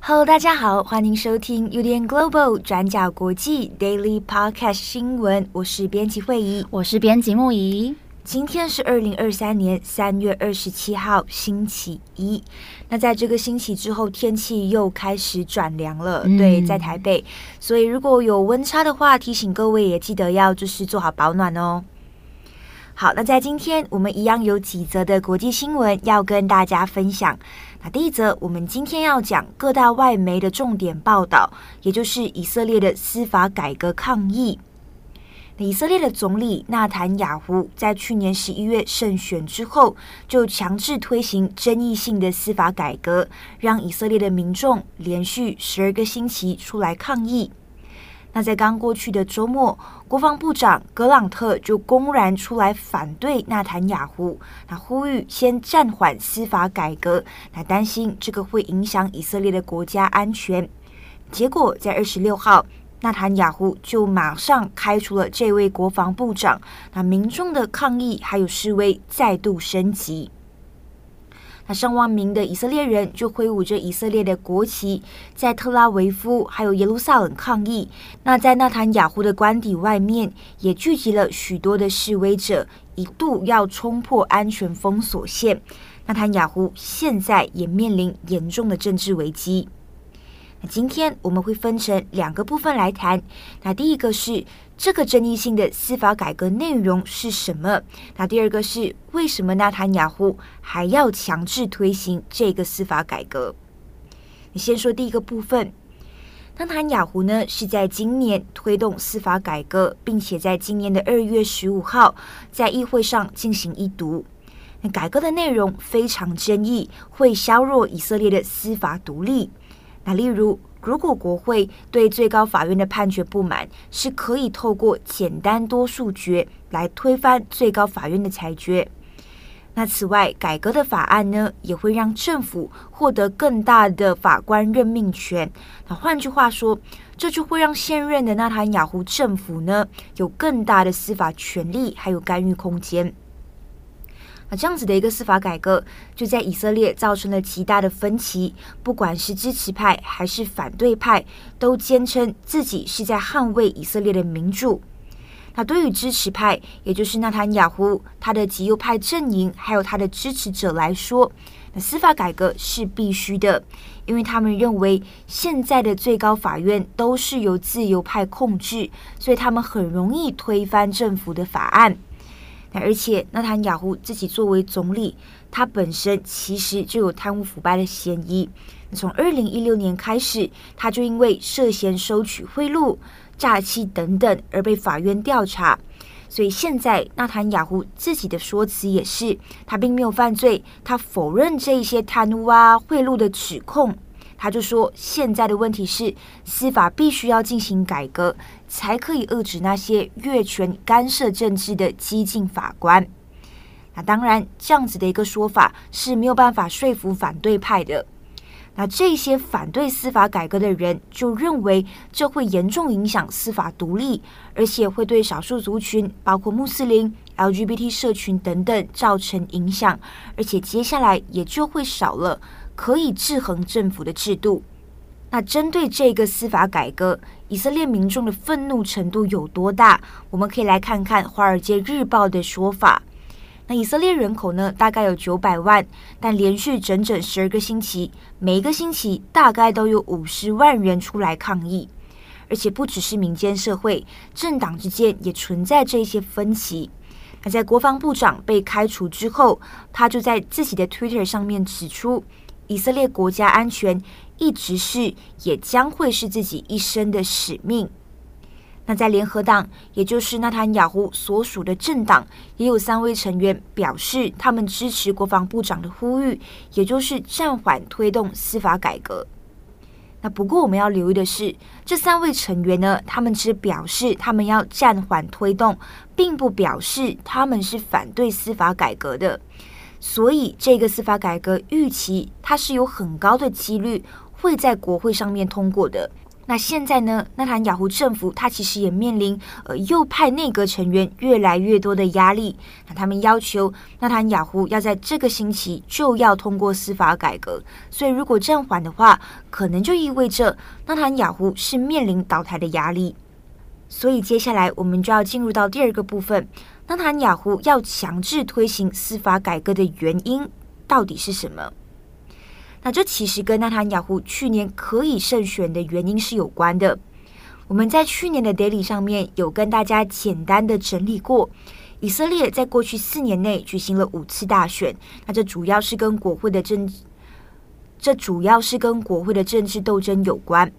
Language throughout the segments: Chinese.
Hello，大家好，欢迎收听 UDN Global 转角国际 Daily Podcast 新闻，我是编辑慧仪，我是编辑木仪。今天是二零二三年三月二十七号，星期一。那在这个星期之后，天气又开始转凉了。嗯、对，在台北，所以如果有温差的话，提醒各位也记得要就是做好保暖哦。好，那在今天我们一样有几则的国际新闻要跟大家分享。那第一则，我们今天要讲各大外媒的重点报道，也就是以色列的司法改革抗议。以色列的总理纳坦雅胡在去年十一月胜选之后，就强制推行争议性的司法改革，让以色列的民众连续十二个星期出来抗议。那在刚过去的周末，国防部长格朗特就公然出来反对纳坦雅胡，那呼吁先暂缓司法改革，那担心这个会影响以色列的国家安全。结果在二十六号。纳坦雅胡就马上开除了这位国防部长，那民众的抗议还有示威再度升级。那上万名的以色列人就挥舞着以色列的国旗，在特拉维夫还有耶路撒冷抗议。那在纳坦雅胡的官邸外面，也聚集了许多的示威者，一度要冲破安全封锁线。纳坦雅胡现在也面临严重的政治危机。那今天我们会分成两个部分来谈。那第一个是这个争议性的司法改革内容是什么？那第二个是为什么纳坦雅胡还要强制推行这个司法改革？你先说第一个部分。纳坦雅胡呢是在今年推动司法改革，并且在今年的二月十五号在议会上进行一读。改革的内容非常争议，会削弱以色列的司法独立。那例如，如果国会对最高法院的判决不满，是可以透过简单多数决来推翻最高法院的裁决。那此外，改革的法案呢，也会让政府获得更大的法官任命权。那换句话说，这就会让现任的纳坦雅胡政府呢，有更大的司法权力，还有干预空间。那这样子的一个司法改革，就在以色列造成了极大的分歧。不管是支持派还是反对派，都坚称自己是在捍卫以色列的民主。那对于支持派，也就是纳坦雅胡他的极右派阵营，还有他的支持者来说，那司法改革是必须的，因为他们认为现在的最高法院都是由自由派控制，所以他们很容易推翻政府的法案。而且，纳坦雅胡自己作为总理，他本身其实就有贪污腐败的嫌疑。从二零一六年开始，他就因为涉嫌收取贿赂、诈欺等等而被法院调查。所以现在，纳坦雅胡自己的说辞也是，他并没有犯罪，他否认这一些贪污啊、贿赂的指控。他就说，现在的问题是司法必须要进行改革，才可以遏制那些越权干涉政治的激进法官。那当然，这样子的一个说法是没有办法说服反对派的。那这些反对司法改革的人就认为，这会严重影响司法独立，而且会对少数族群，包括穆斯林、LGBT 社群等等造成影响，而且接下来也就会少了。可以制衡政府的制度。那针对这个司法改革，以色列民众的愤怒程度有多大？我们可以来看看《华尔街日报》的说法。那以色列人口呢，大概有九百万，但连续整整十二个星期，每一个星期大概都有五十万人出来抗议。而且不只是民间社会，政党之间也存在这些分歧。那在国防部长被开除之后，他就在自己的 Twitter 上面指出。以色列国家安全一直是，也将会是自己一生的使命。那在联合党，也就是纳坦雅胡所属的政党，也有三位成员表示，他们支持国防部长的呼吁，也就是暂缓推动司法改革。那不过我们要留意的是，这三位成员呢，他们只表示他们要暂缓推动，并不表示他们是反对司法改革的。所以这个司法改革预期它是有很高的几率会在国会上面通过的。那现在呢，纳坦雅胡政府他其实也面临呃右派内阁成员越来越多的压力。那他们要求纳坦雅胡要在这个星期就要通过司法改革，所以如果暂缓的话，可能就意味着纳坦雅胡是面临倒台的压力。所以接下来我们就要进入到第二个部分，纳坦雅胡要强制推行司法改革的原因到底是什么？那这其实跟纳坦雅胡去年可以胜选的原因是有关的。我们在去年的 Daily 上面有跟大家简单的整理过，以色列在过去四年内举行了五次大选，那这主要是跟国会的政，这主要是跟国会的政治斗争有关。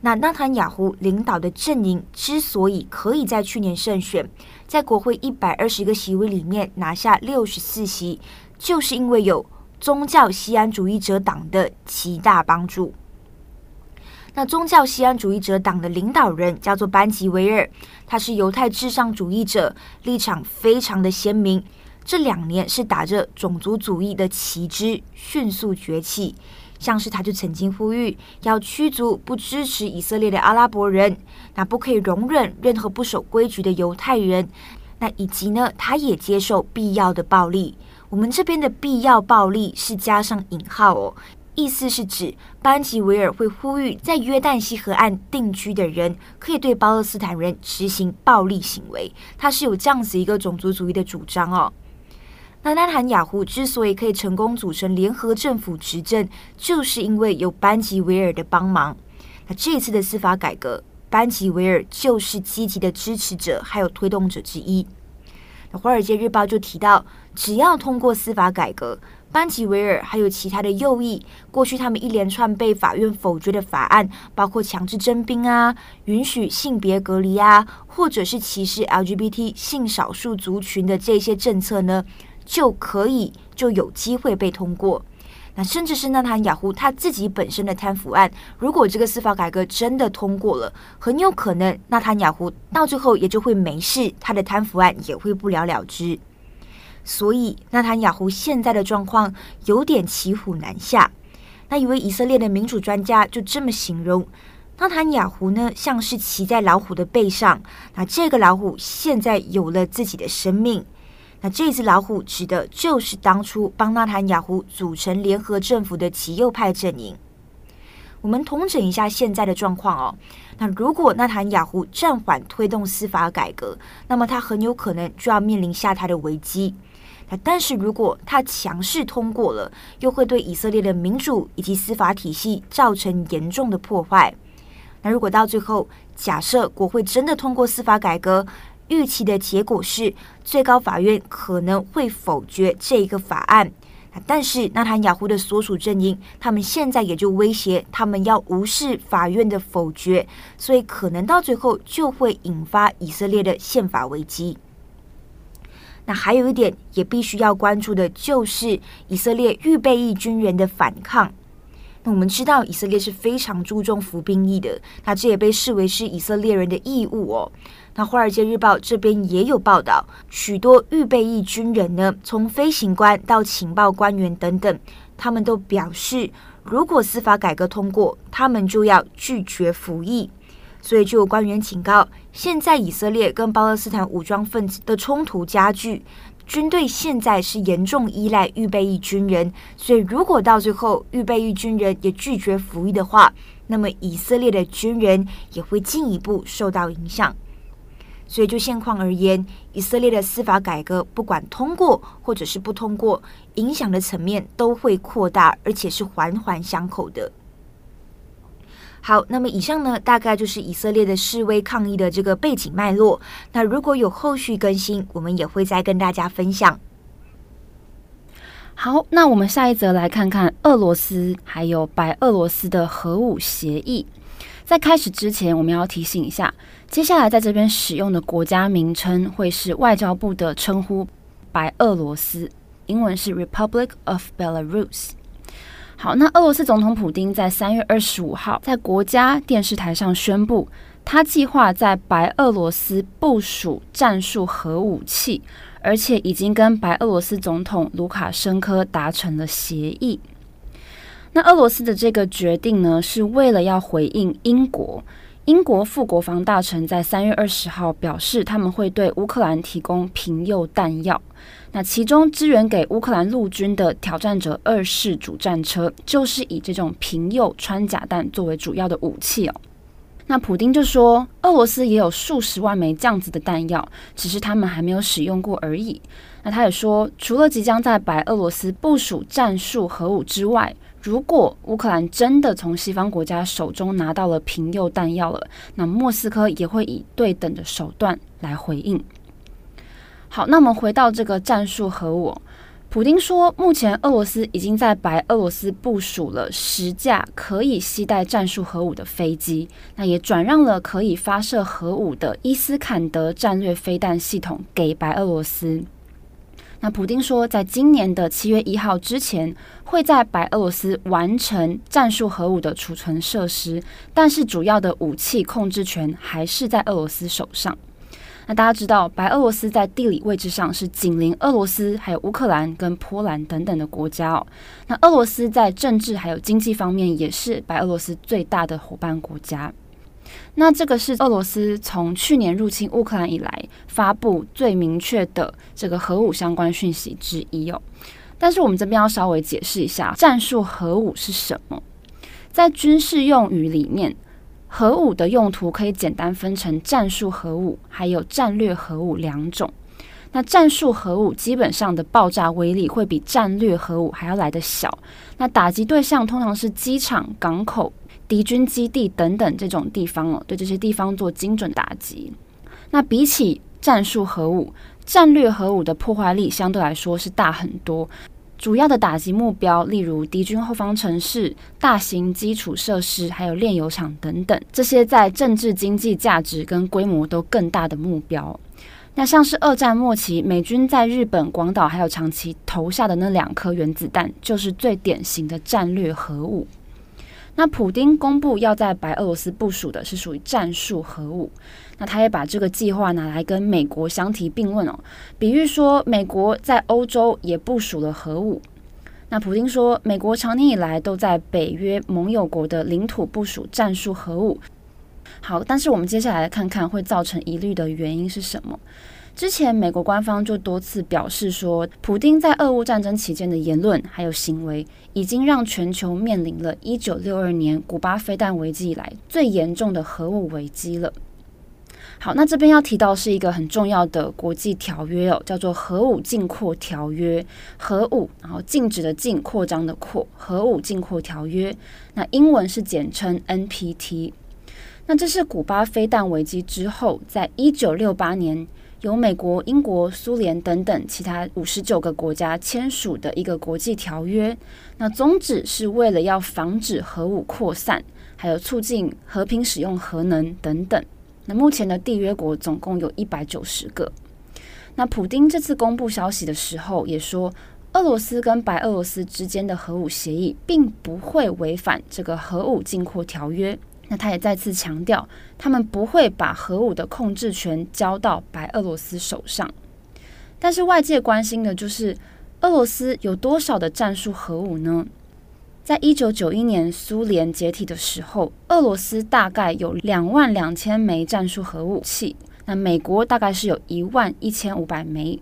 那纳坦雅胡领导的阵营之所以可以在去年胜选，在国会一百二十个席位里面拿下六十四席，就是因为有。宗教锡安主义者党的极大帮助。那宗教锡安主义者党的领导人叫做班吉维尔，他是犹太至上主义者，立场非常的鲜明。这两年是打着种族主义的旗帜迅速崛起，像是他就曾经呼吁要驱逐不支持以色列的阿拉伯人，那不可以容忍任何不守规矩的犹太人，那以及呢，他也接受必要的暴力。我们这边的必要暴力是加上引号哦，意思是指班吉维尔会呼吁在约旦西河岸定居的人可以对巴勒斯坦人执行暴力行为，他是有这样子一个种族主义的主张哦。那纳坦雅胡之所以可以成功组成联合政府执政，就是因为有班吉维尔的帮忙。那这次的司法改革，班吉维尔就是积极的支持者，还有推动者之一。那《华尔街日报》就提到，只要通过司法改革，班吉维尔还有其他的右翼，过去他们一连串被法院否决的法案，包括强制征兵啊、允许性别隔离啊，或者是歧视 LGBT 性少数族群的这些政策呢，就可以就有机会被通过。那甚至是纳坦雅胡他自己本身的贪腐案，如果这个司法改革真的通过了，很有可能纳坦雅胡到最后也就会没事，他的贪腐案也会不了了之。所以纳坦雅胡现在的状况有点骑虎难下。那一位以色列的民主专家就这么形容：纳坦雅胡呢，像是骑在老虎的背上，那这个老虎现在有了自己的生命。那这只老虎指的就是当初帮纳坦雅胡组成联合政府的极右派阵营。我们统整一下现在的状况哦。那如果纳坦雅胡暂缓推动司法改革，那么他很有可能就要面临下台的危机。那但是如果他强势通过了，又会对以色列的民主以及司法体系造成严重的破坏。那如果到最后，假设国会真的通过司法改革，预期的结果是，最高法院可能会否决这一个法案。但是纳坦雅胡的所属阵营，他们现在也就威胁，他们要无视法院的否决，所以可能到最后就会引发以色列的宪法危机。那还有一点也必须要关注的，就是以色列预备役军人的反抗。那我们知道，以色列是非常注重服兵役的，那这也被视为是以色列人的义务哦。那《华尔街日报》这边也有报道，许多预备役军人呢，从飞行官到情报官员等等，他们都表示，如果司法改革通过，他们就要拒绝服役。所以就有官员警告，现在以色列跟巴勒斯坦武装分子的冲突加剧。军队现在是严重依赖预备役军人，所以如果到最后预备役军人也拒绝服役的话，那么以色列的军人也会进一步受到影响。所以就现况而言，以色列的司法改革不管通过或者是不通过，影响的层面都会扩大，而且是环环相扣的。好，那么以上呢，大概就是以色列的示威抗议的这个背景脉络。那如果有后续更新，我们也会再跟大家分享。好，那我们下一则来看看俄罗斯还有白俄罗斯的核武协议。在开始之前，我们要提醒一下，接下来在这边使用的国家名称会是外交部的称呼“白俄罗斯”，英文是 Republic of Belarus。好，那俄罗斯总统普京在三月二十五号在国家电视台上宣布，他计划在白俄罗斯部署战术核武器，而且已经跟白俄罗斯总统卢卡申科达成了协议。那俄罗斯的这个决定呢，是为了要回应英国。英国副国防大臣在三月二十号表示，他们会对乌克兰提供平铀弹药。那其中支援给乌克兰陆军的挑战者二式主战车，就是以这种平铀穿甲弹作为主要的武器哦。那普丁就说，俄罗斯也有数十万枚这样子的弹药，只是他们还没有使用过而已。那他也说，除了即将在白俄罗斯部署战术核武之外，如果乌克兰真的从西方国家手中拿到了平铀弹药了，那莫斯科也会以对等的手段来回应。好，那我们回到这个战术核武。普丁说，目前俄罗斯已经在白俄罗斯部署了十架可以携带战术核武的飞机，那也转让了可以发射核武的伊斯坎德战略飞弹系统给白俄罗斯。那普丁说，在今年的七月一号之前，会在白俄罗斯完成战术核武的储存设施，但是主要的武器控制权还是在俄罗斯手上。那大家知道，白俄罗斯在地理位置上是紧邻俄罗斯、还有乌克兰跟波兰等等的国家哦。那俄罗斯在政治还有经济方面也是白俄罗斯最大的伙伴国家。那这个是俄罗斯从去年入侵乌克兰以来发布最明确的这个核武相关讯息之一哦。但是我们这边要稍微解释一下，战术核武是什么？在军事用语里面。核武的用途可以简单分成战术核武还有战略核武两种。那战术核武基本上的爆炸威力会比战略核武还要来得小。那打击对象通常是机场、港口、敌军基地等等这种地方哦，对这些地方做精准打击。那比起战术核武，战略核武的破坏力相对来说是大很多。主要的打击目标，例如敌军后方城市、大型基础设施，还有炼油厂等等，这些在政治经济价值跟规模都更大的目标。那像是二战末期美军在日本广岛还有长崎投下的那两颗原子弹，就是最典型的战略核武。那普丁公布要在白俄罗斯部署的是属于战术核武，那他也把这个计划拿来跟美国相提并论哦，比喻说美国在欧洲也部署了核武。那普丁说，美国长年以来都在北约盟友国的领土部署战术核武。好，但是我们接下来来看看会造成疑虑的原因是什么。之前，美国官方就多次表示说，普丁在俄乌战争期间的言论还有行为，已经让全球面临了一九六二年古巴飞弹危机以来最严重的核武危机了。好，那这边要提到是一个很重要的国际条约哦，叫做《核武禁扩条约》。核武，然后禁止的禁，扩张的扩，核武禁扩条约。那英文是简称 NPT。那这是古巴飞弹危机之后，在一九六八年。由美国、英国、苏联等等其他五十九个国家签署的一个国际条约，那宗旨是为了要防止核武扩散，还有促进和平使用核能等等。那目前的缔约国总共有一百九十个。那普丁这次公布消息的时候也说，俄罗斯跟白俄罗斯之间的核武协议并不会违反这个核武禁扩条约。那他也再次强调，他们不会把核武的控制权交到白俄罗斯手上。但是外界关心的就是，俄罗斯有多少的战术核武呢？在一九九一年苏联解体的时候，俄罗斯大概有两万两千枚战术核武器，那美国大概是有一万一千五百枚。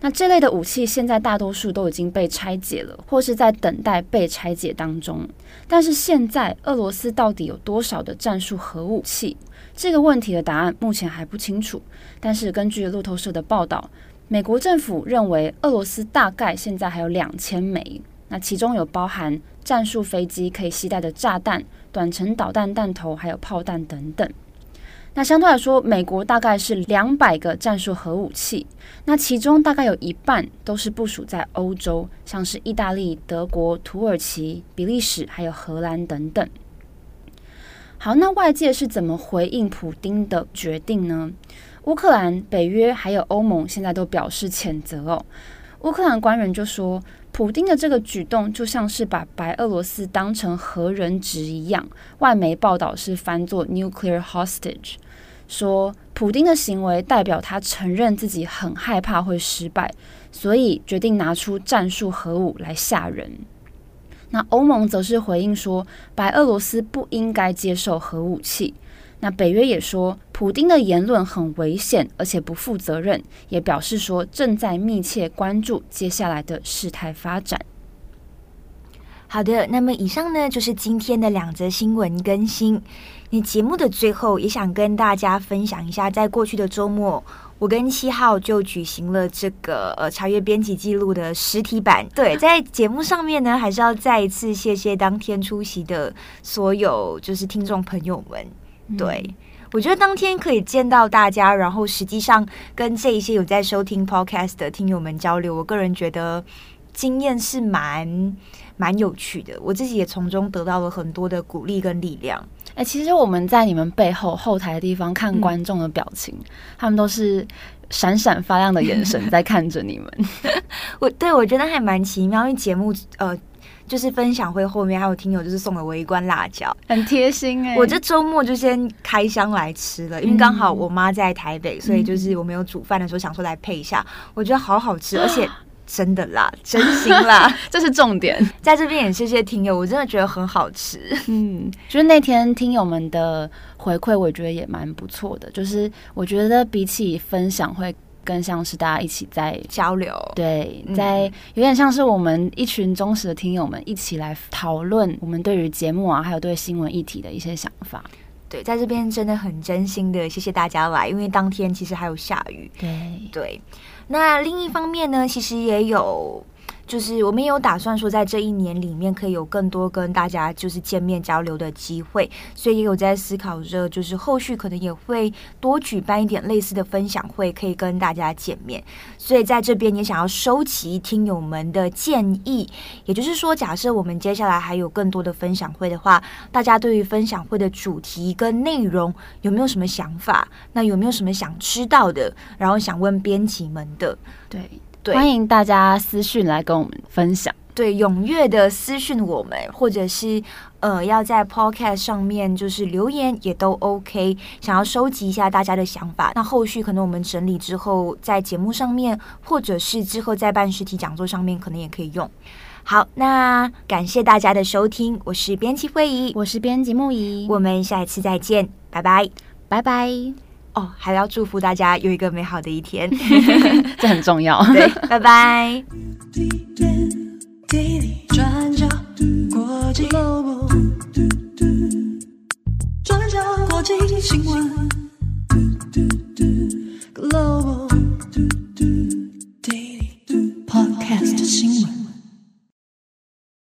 那这类的武器现在大多数都已经被拆解了，或是在等待被拆解当中。但是现在俄罗斯到底有多少的战术核武器？这个问题的答案目前还不清楚。但是根据路透社的报道，美国政府认为俄罗斯大概现在还有两千枚，那其中有包含战术飞机可以携带的炸弹、短程导弹弹头，还有炮弹等等。那相对来说，美国大概是两百个战术核武器，那其中大概有一半都是部署在欧洲，像是意大利、德国、土耳其、比利时还有荷兰等等。好，那外界是怎么回应普丁的决定呢？乌克兰、北约还有欧盟现在都表示谴责哦。乌克兰官员就说，普丁的这个举动就像是把白俄罗斯当成核人质一样。外媒报道是翻作 nuclear hostage，说普丁的行为代表他承认自己很害怕会失败，所以决定拿出战术核武来吓人。那欧盟则是回应说，白俄罗斯不应该接受核武器。那北约也说，普丁的言论很危险，而且不负责任，也表示说正在密切关注接下来的事态发展。好的，那么以上呢就是今天的两则新闻更新。你节目的最后也想跟大家分享一下，在过去的周末，我跟七号就举行了这个呃查阅编辑记录的实体版。对，在节目上面呢，还是要再一次谢谢当天出席的所有就是听众朋友们。对，嗯、我觉得当天可以见到大家，然后实际上跟这一些有在收听 Podcast 的听友们交流，我个人觉得经验是蛮蛮有趣的，我自己也从中得到了很多的鼓励跟力量。哎、欸，其实我们在你们背后后台的地方看观众的表情，嗯、他们都是闪闪发亮的眼神在看着你们。我对我觉得还蛮奇妙，因为节目呃。就是分享会后面还有听友就是送了我一罐辣椒，很贴心哎、欸！我这周末就先开箱来吃了，因为刚好我妈在台北，嗯、所以就是我没有煮饭的时候想说来配一下，我觉得好好吃，而且真的辣，真心辣，这是重点。在这边也谢谢听友，我真的觉得很好吃。嗯，就是那天听友们的回馈，我觉得也蛮不错的。就是我觉得比起分享会。更像是大家一起在交流，对，在有点像是我们一群忠实的听友们一起来讨论我们对于节目啊，还有对新闻议题的一些想法。对，在这边真的很真心的谢谢大家来，因为当天其实还有下雨。对对，那另一方面呢，其实也有。就是我们也有打算说，在这一年里面可以有更多跟大家就是见面交流的机会，所以也有在思考着，就是后续可能也会多举办一点类似的分享会，可以跟大家见面。所以在这边也想要收集听友们的建议，也就是说，假设我们接下来还有更多的分享会的话，大家对于分享会的主题跟内容有没有什么想法？那有没有什么想知道的？然后想问编辑们的？对。对欢迎大家私讯来跟我们分享，对，踊跃的私讯我们，或者是呃要在 Podcast 上面就是留言也都 OK。想要收集一下大家的想法，那后续可能我们整理之后，在节目上面，或者是之后在办实体讲座上面，可能也可以用。好，那感谢大家的收听，我是编辑慧仪，我是编辑木仪，我们下一次再见，拜拜，拜拜。哦，还要祝福大家有一个美好的一天，这很重要。对，拜拜。转角国际转角国际新闻 Global Daily Podcast 新闻。